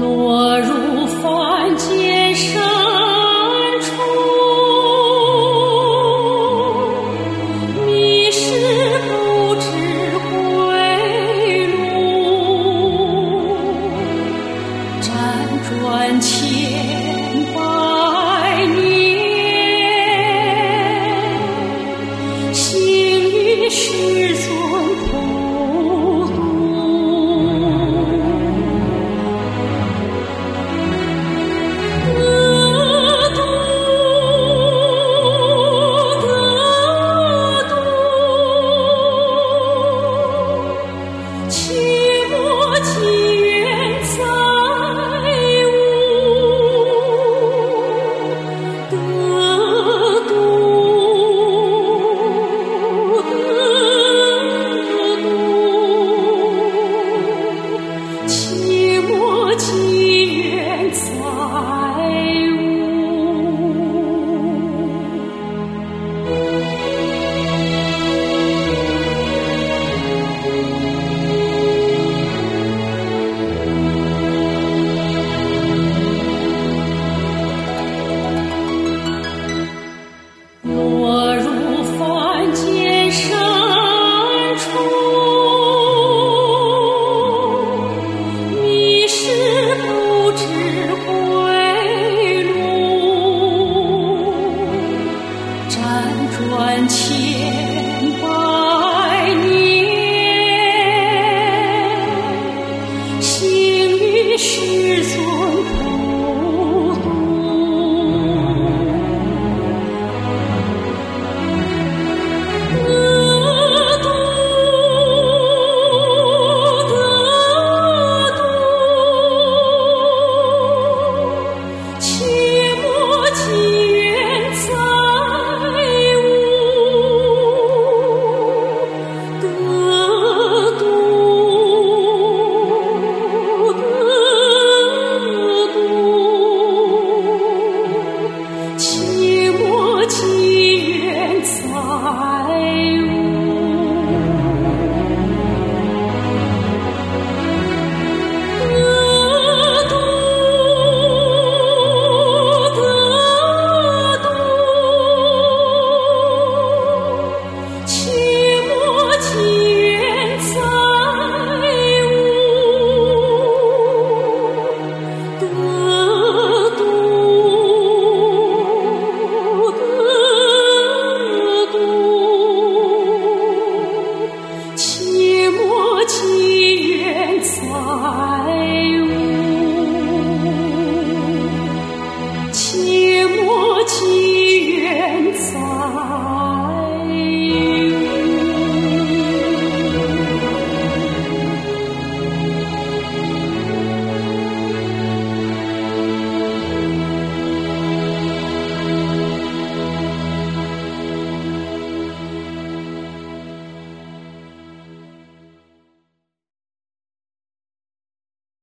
落归路辗转千百年，幸遇师尊。